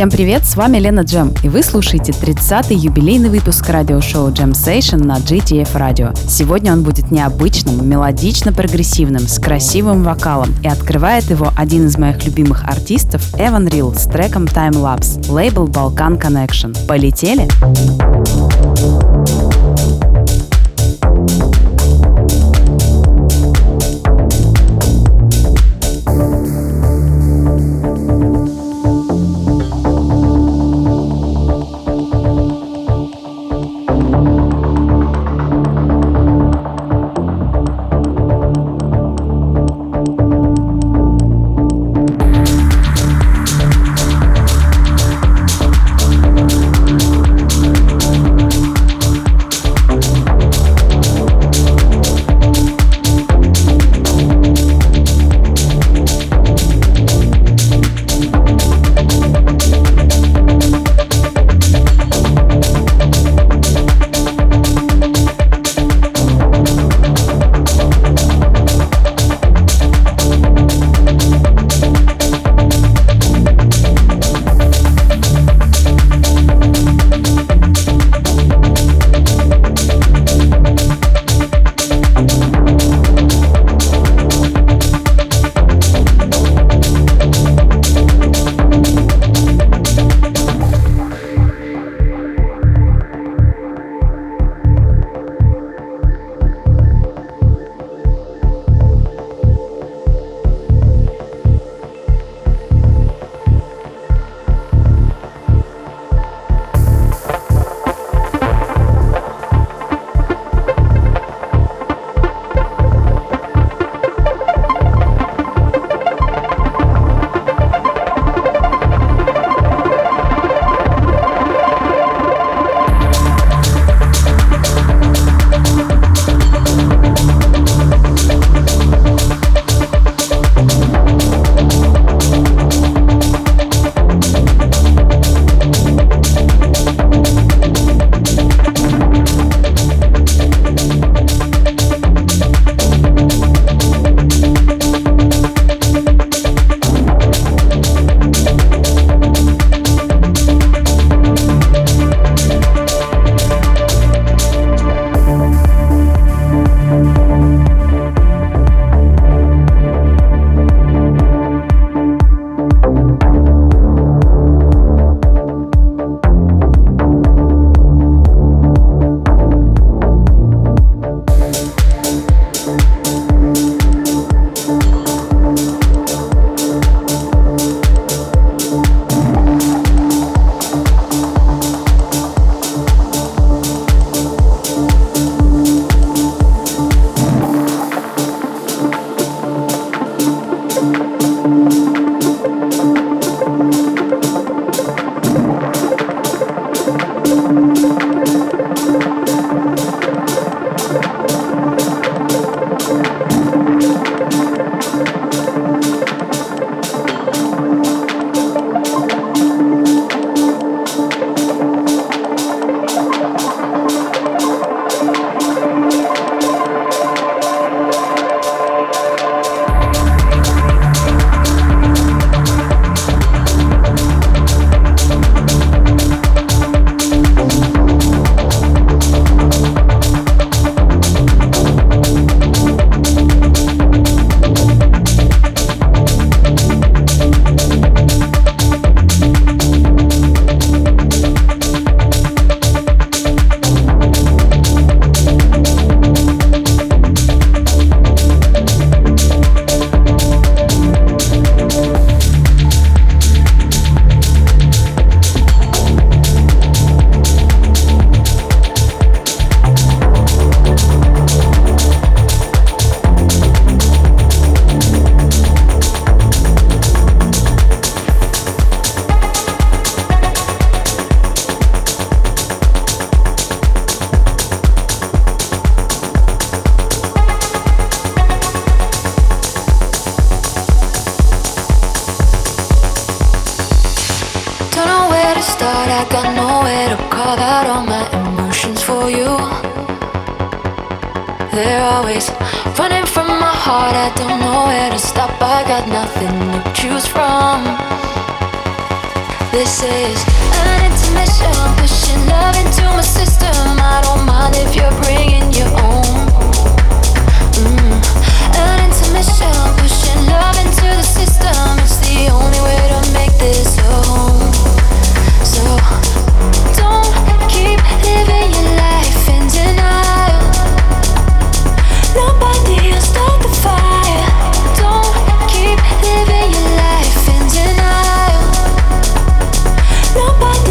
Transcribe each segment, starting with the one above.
Всем привет, с вами Лена Джем, и вы слушаете 30-й юбилейный выпуск радиошоу Jam Session на GTF Radio. Сегодня он будет необычным, мелодично-прогрессивным, с красивым вокалом, и открывает его один из моих любимых артистов Эван Рил с треком Time Lapse, лейбл Balkan Connection. Полетели? Полетели?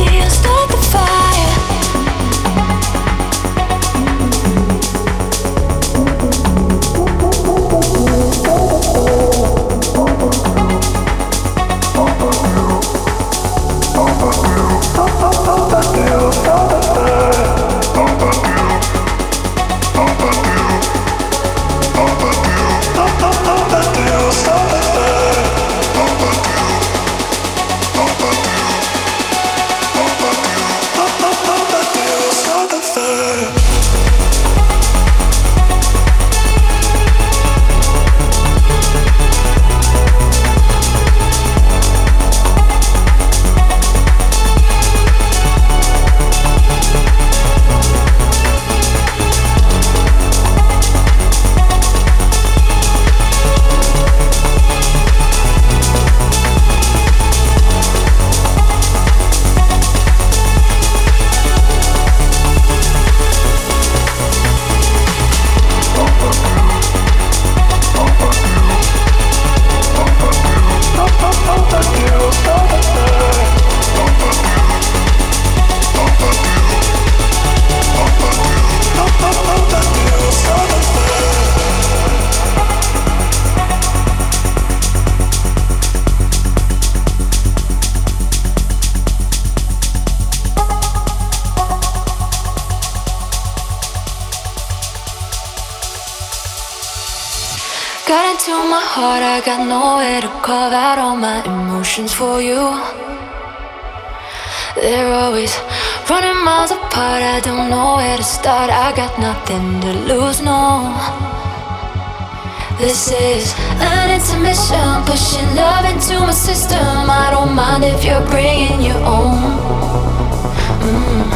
fire, start the fire carve out all my emotions for you. They're always running miles apart. I don't know where to start. I got nothing to lose, no. This is an intermission, pushing love into my system. I don't mind if you're bringing your own. Mm.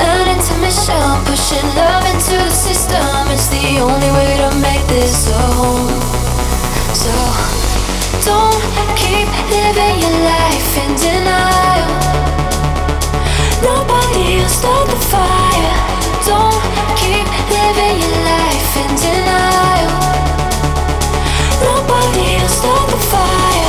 An intermission, pushing love into the system. It's the only way to make this home. So Nobody will start the fire.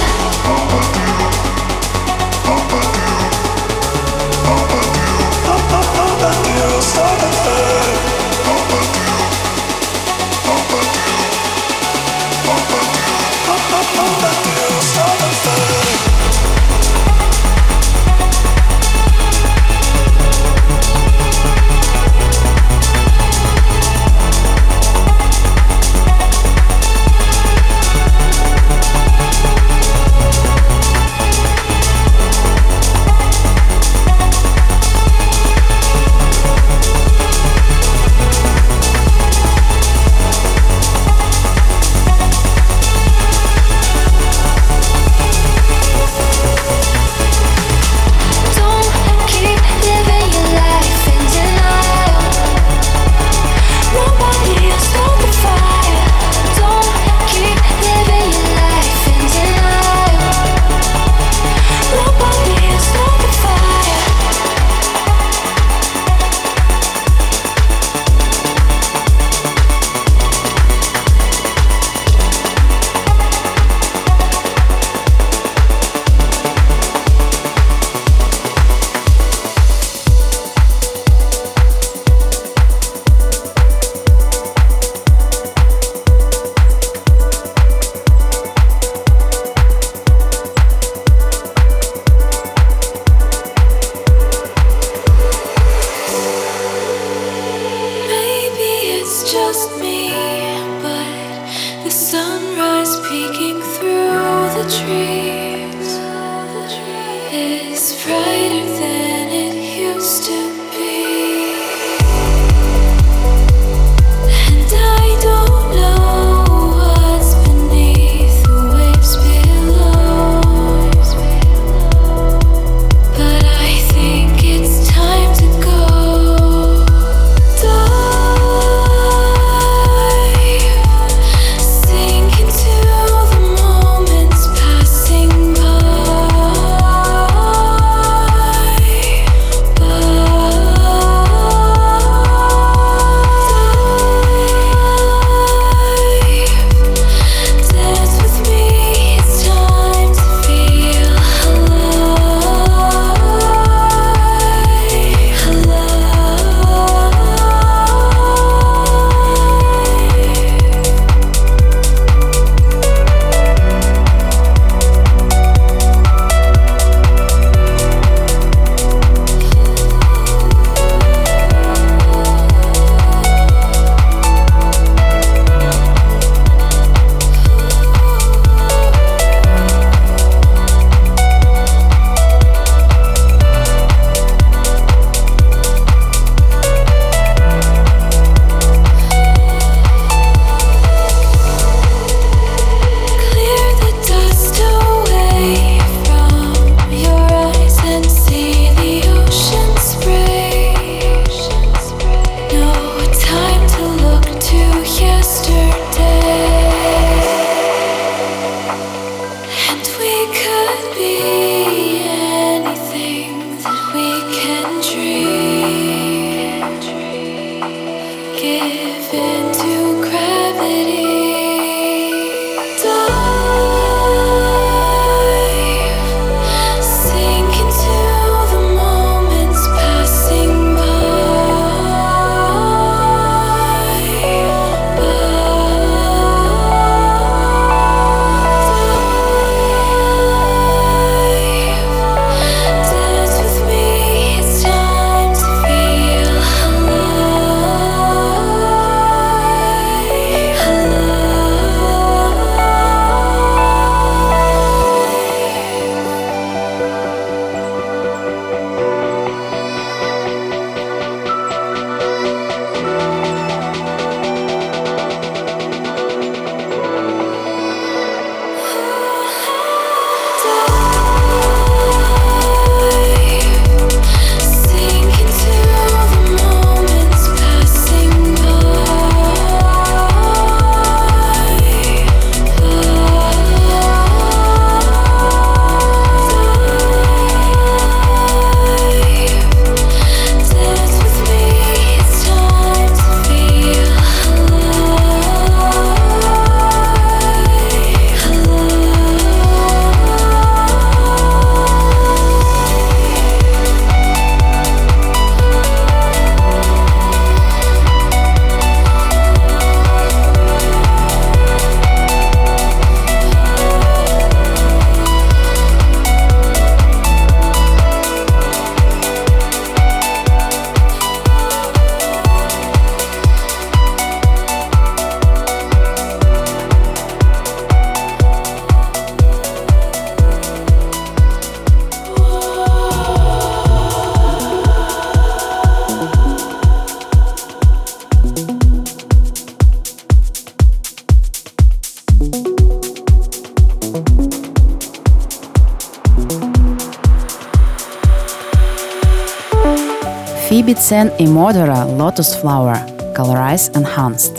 Sen an lotus flower, colorize enhanced.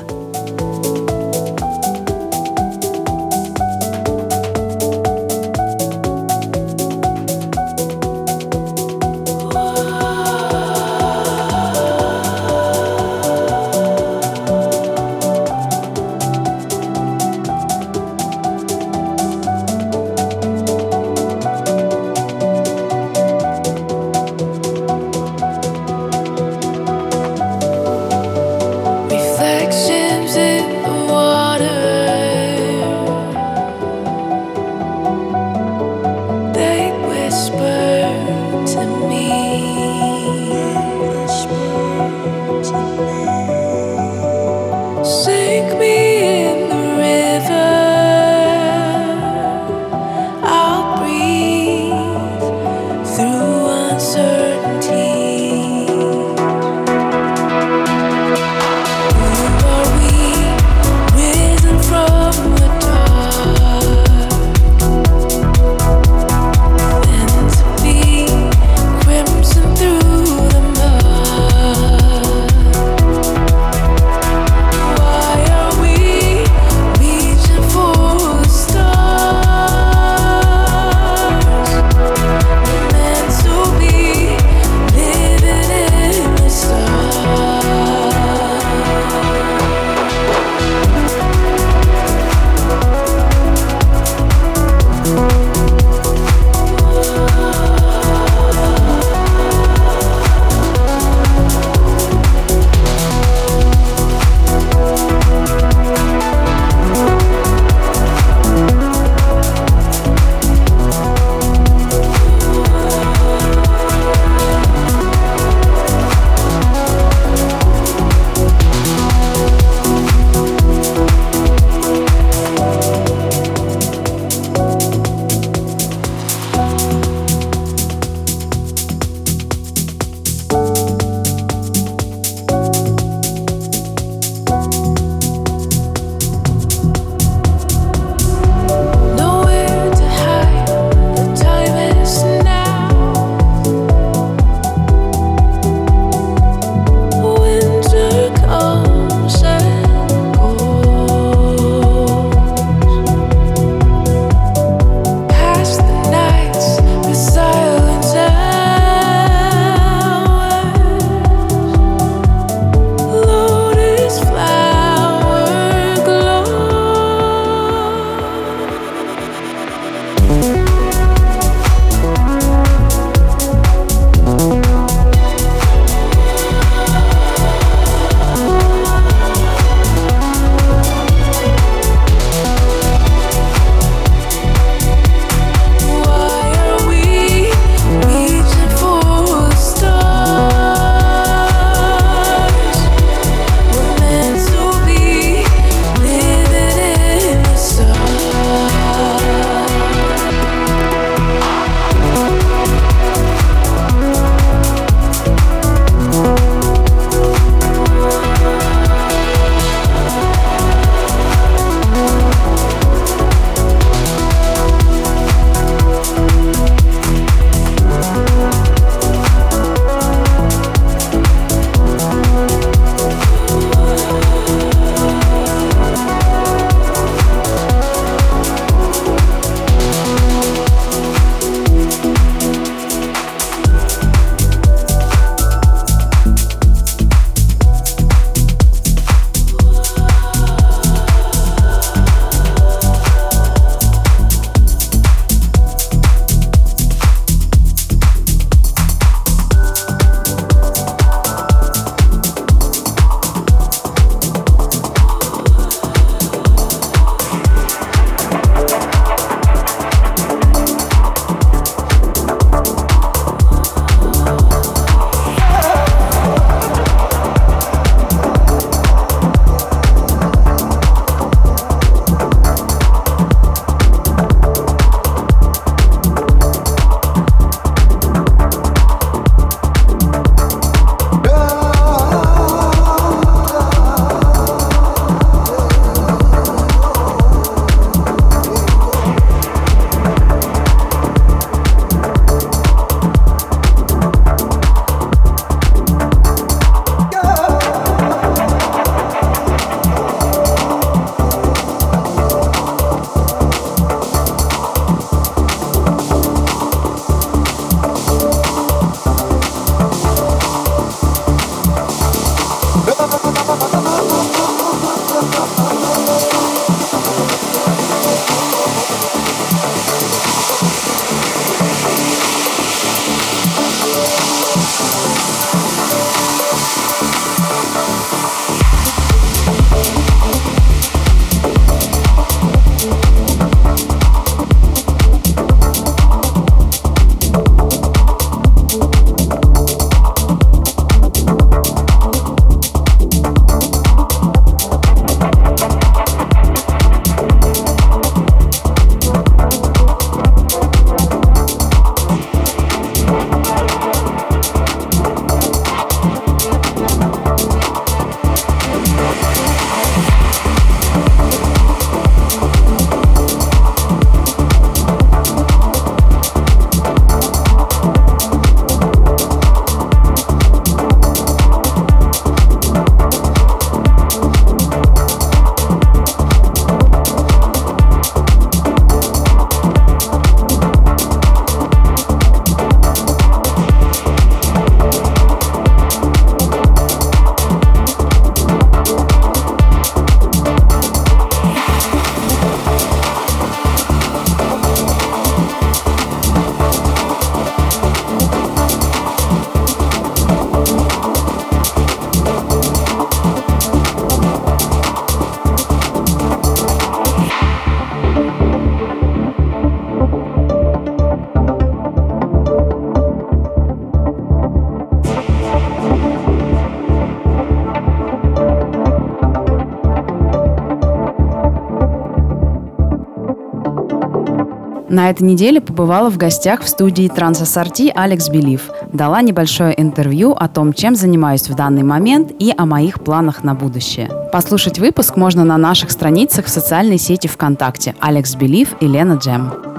На этой неделе побывала в гостях в студии Трансассорти Алекс Белив. Дала небольшое интервью о том, чем занимаюсь в данный момент и о моих планах на будущее. Послушать выпуск можно на наших страницах в социальной сети ВКонтакте Алекс Белив и Лена Джем.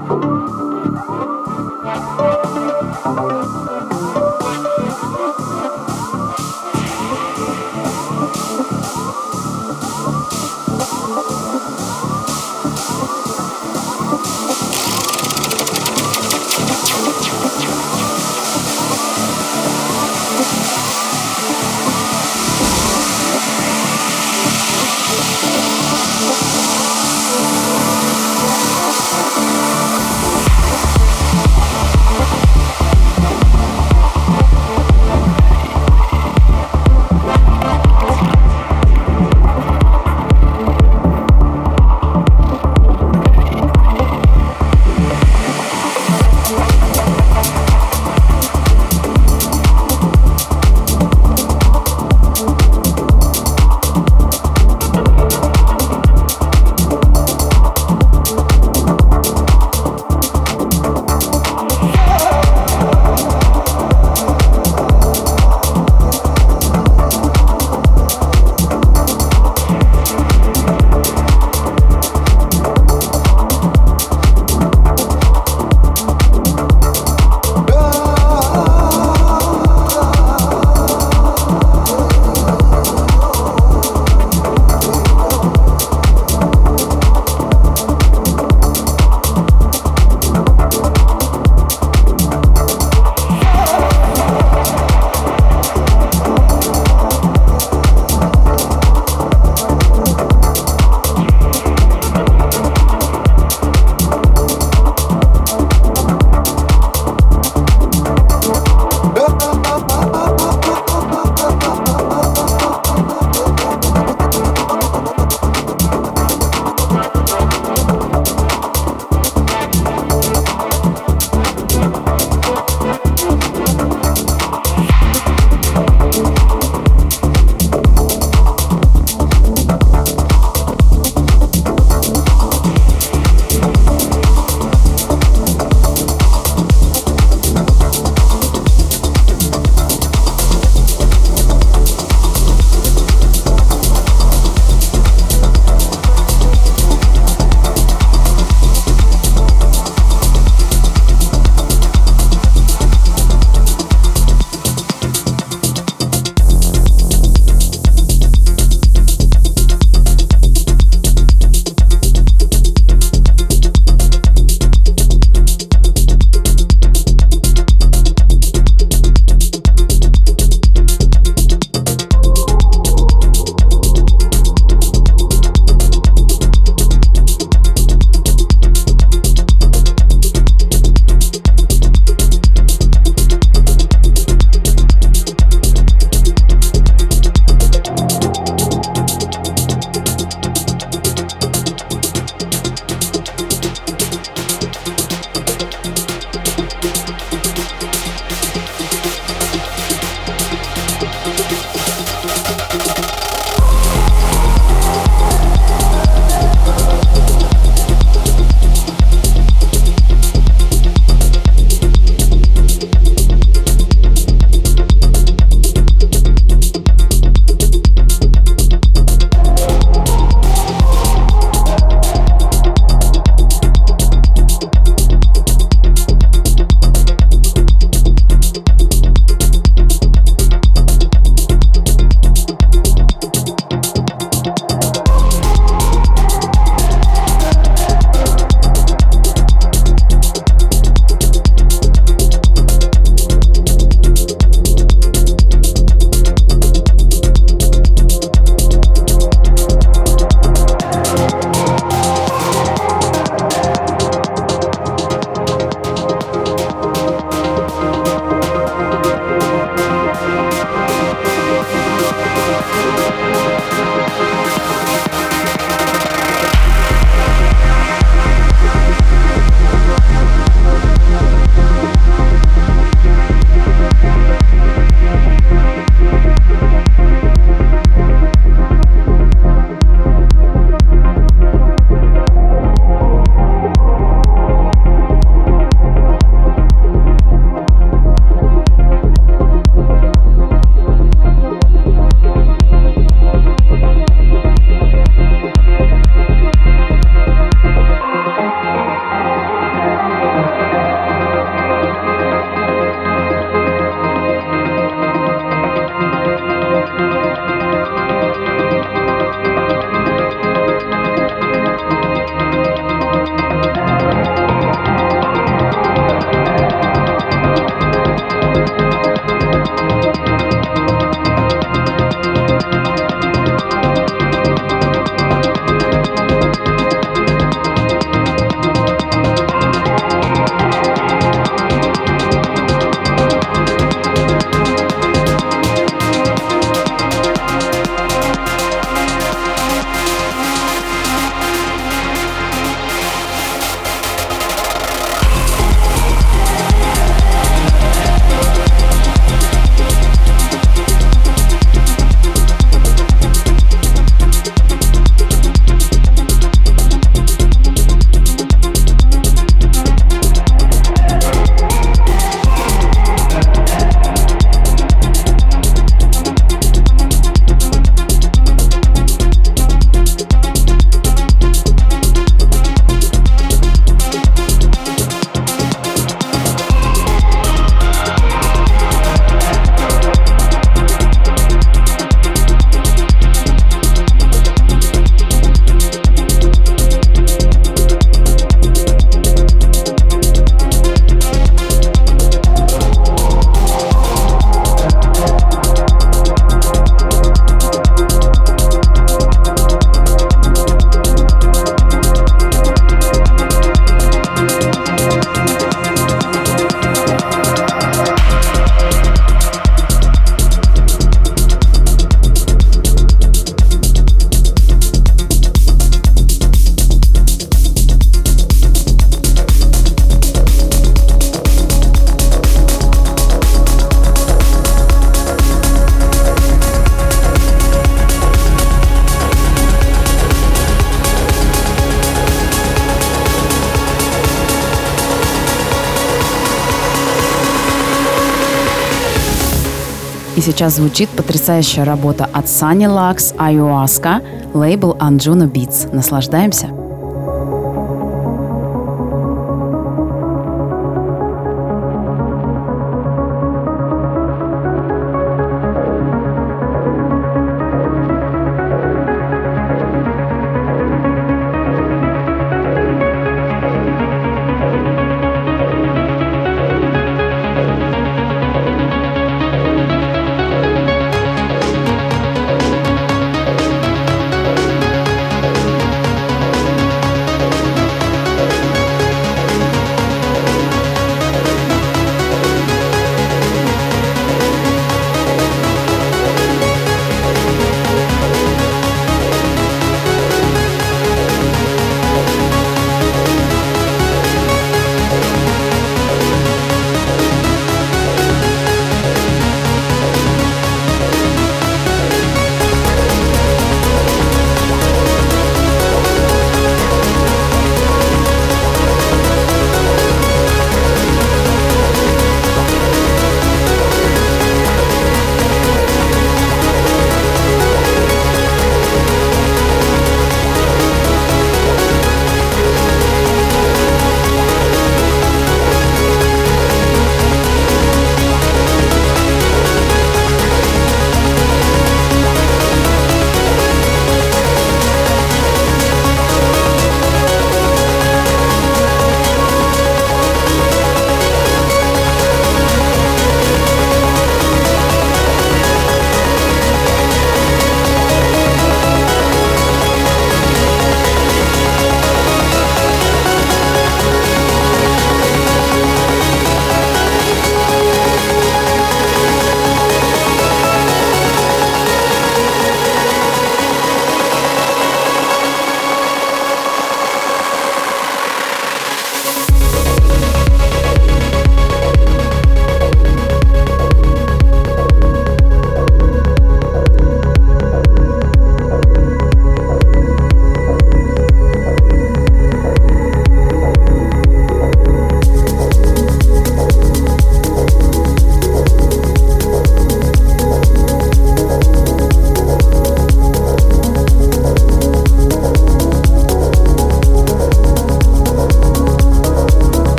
Сейчас звучит потрясающая работа от Sunny Lux Ayahuasca, лейбл Anjuno Beats. Наслаждаемся.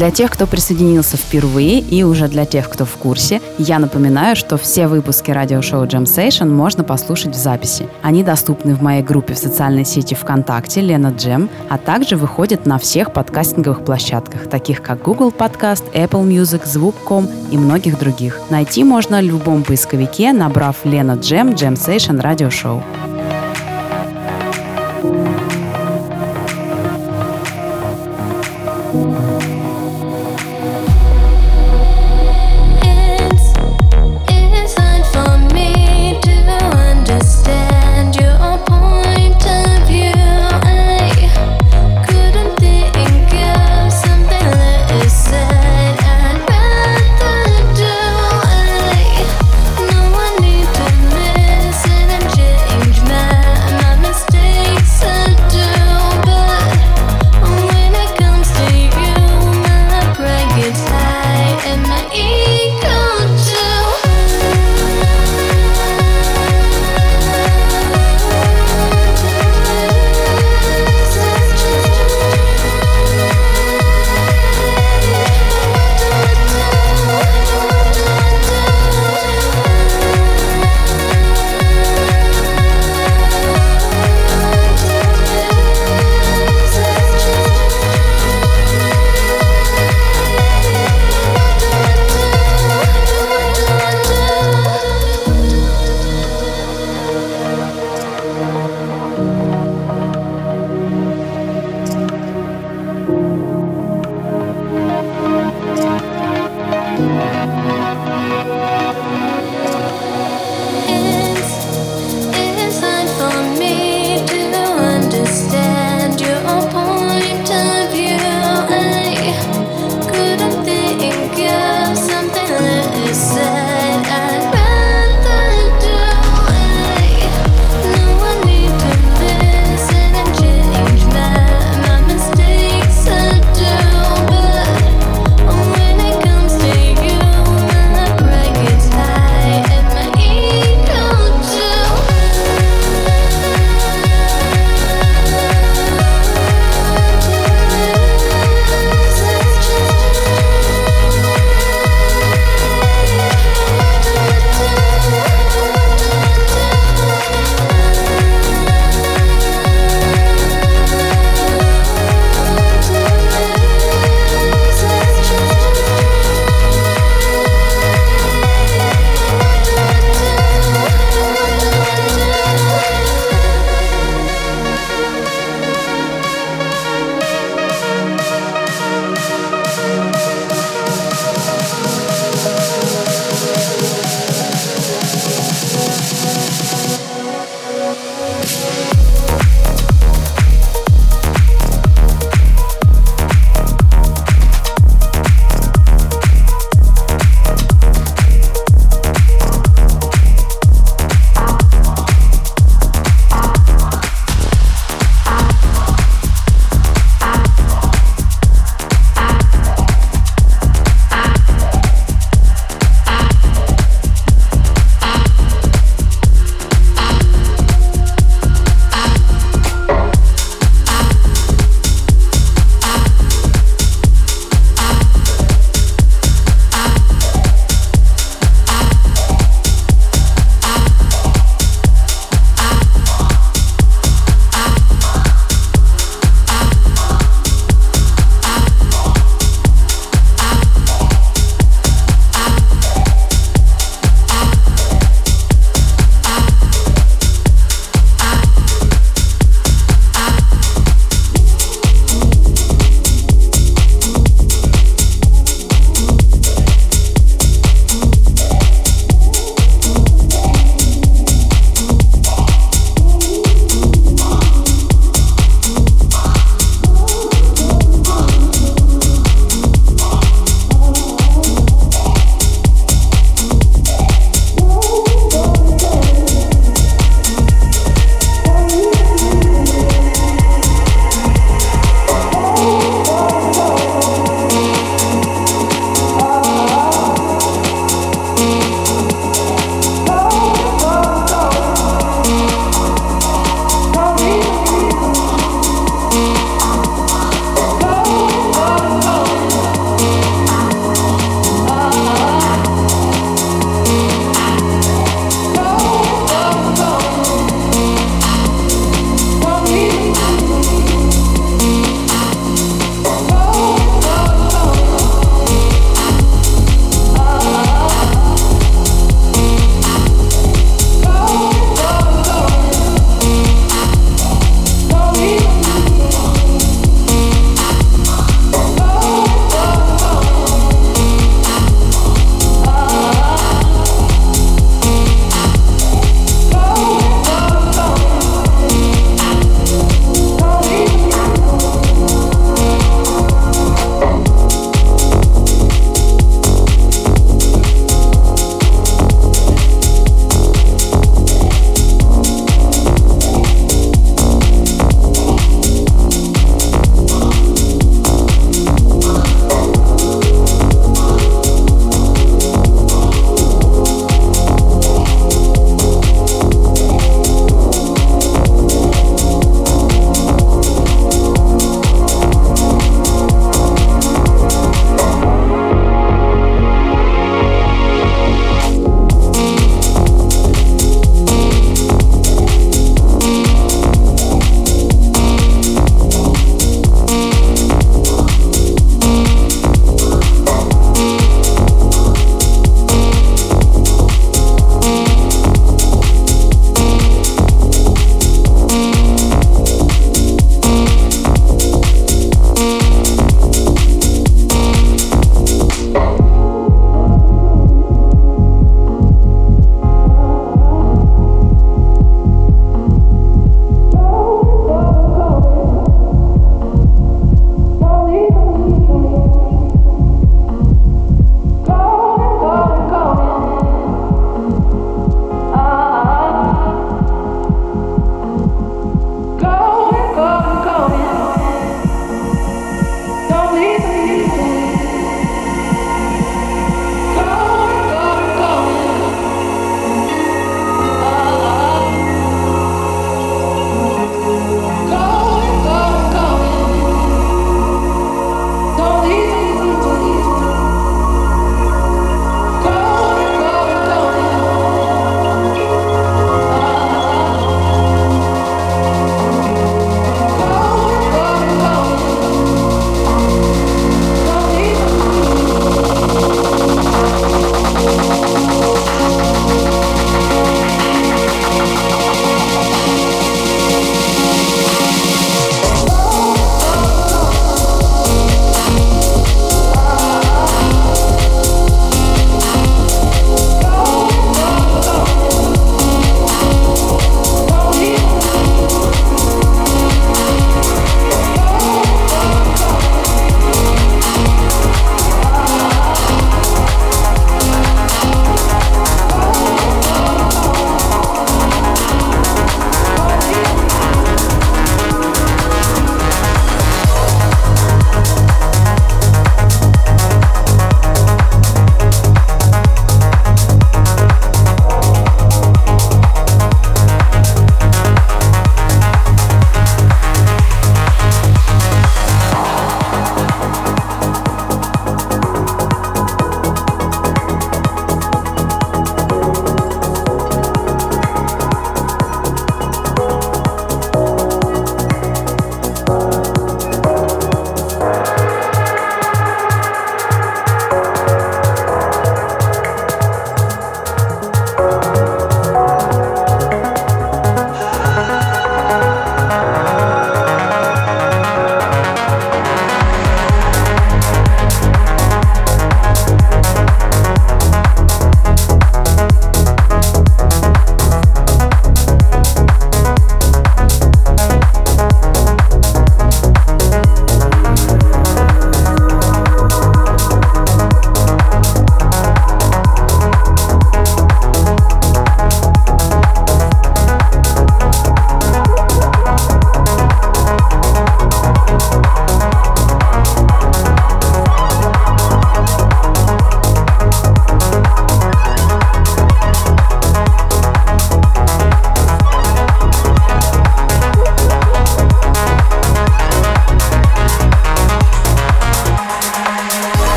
Для тех, кто присоединился впервые и уже для тех, кто в курсе, я напоминаю, что все выпуски радиошоу Jam Session можно послушать в записи. Они доступны в моей группе в социальной сети ВКонтакте Лена Джем, а также выходят на всех подкастинговых площадках, таких как Google Podcast, Apple Music, Звук.com и многих других. Найти можно в любом поисковике, набрав Лена Джем Jam Session Radio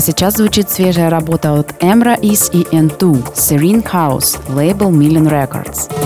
А сейчас звучит свежая работа от Emra Is и N2 Serene House, лейбл Million Records.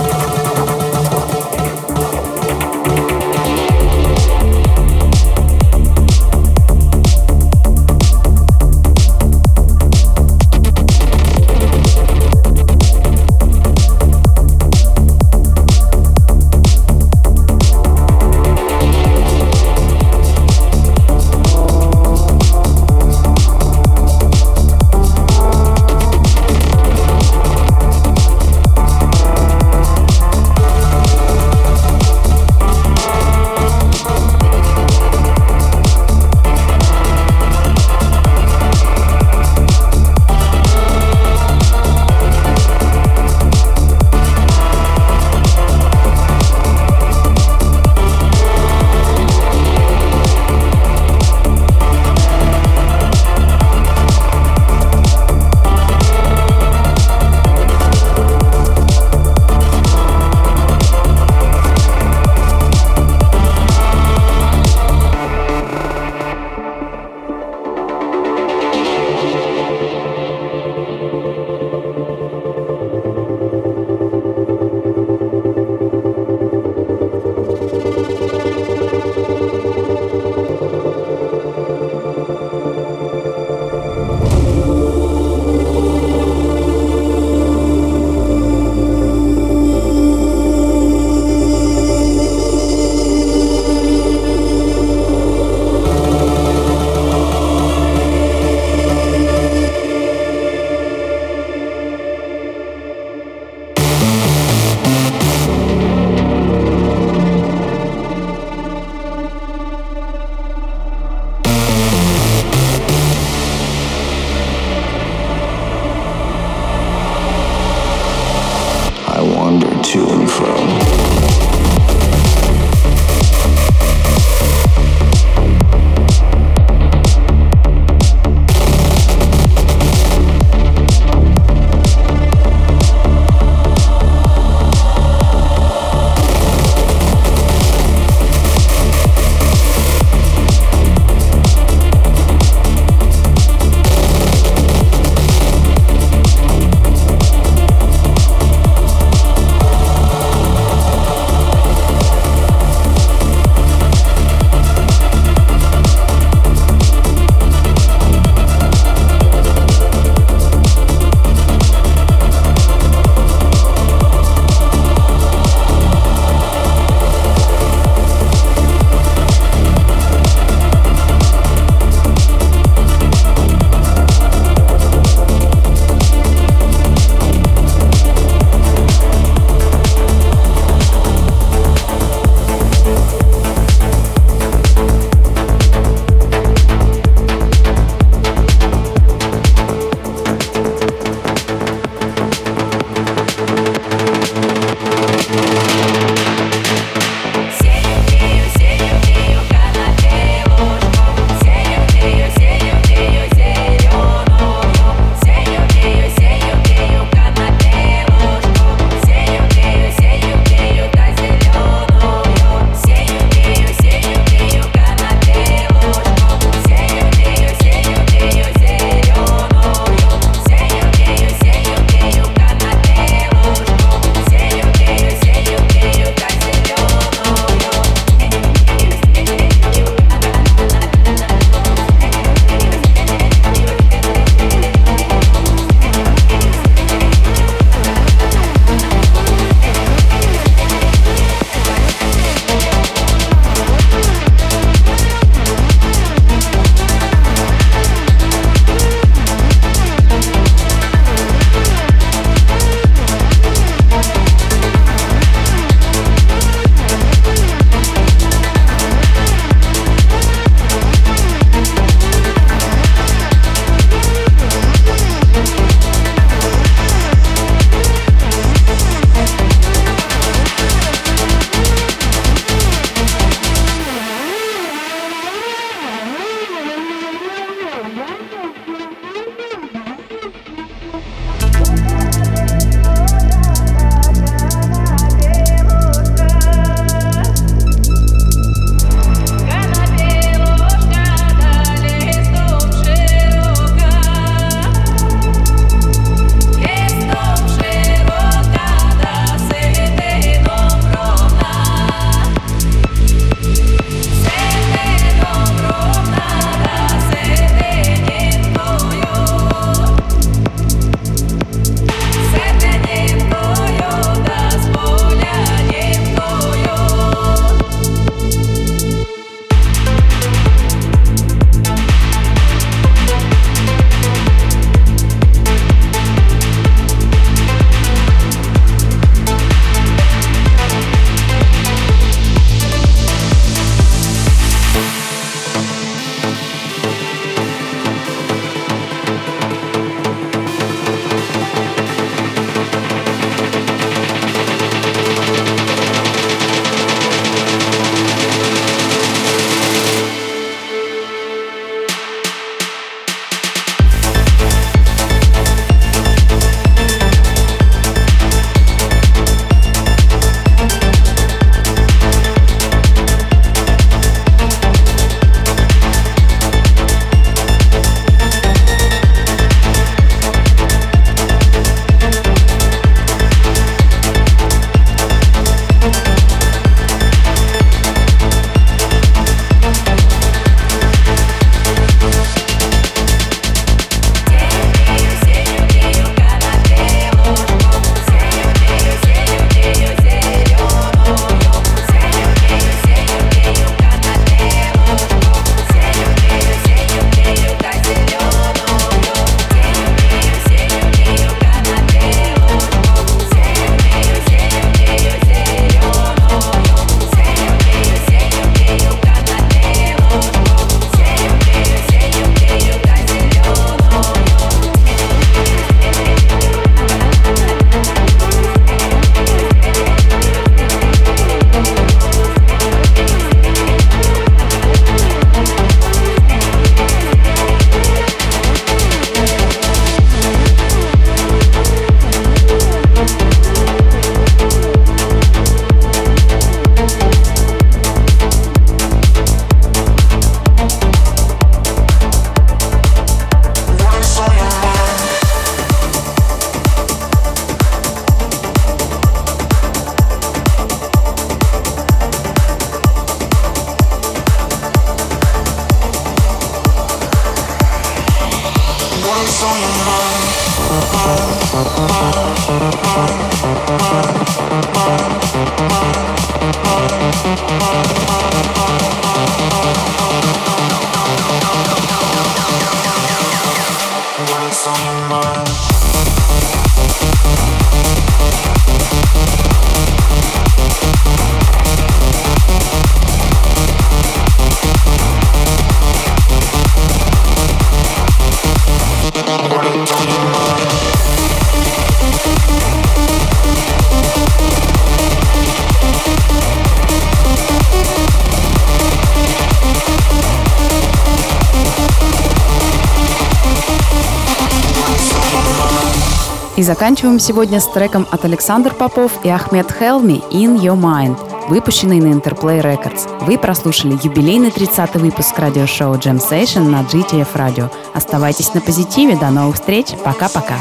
Заканчиваем сегодня с треком от Александр Попов и Ахмед Хелми «In Your Mind», выпущенный на Interplay Records. Вы прослушали юбилейный 30-й выпуск радиошоу Jam Session на GTF Radio. Оставайтесь на позитиве, до новых встреч, пока-пока.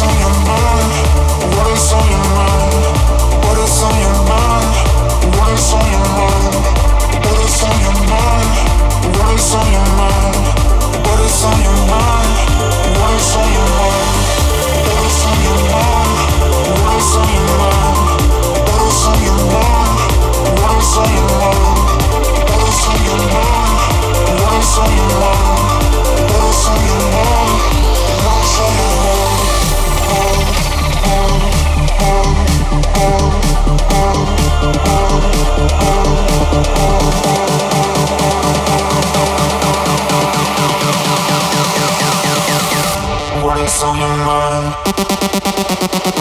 what's on your mind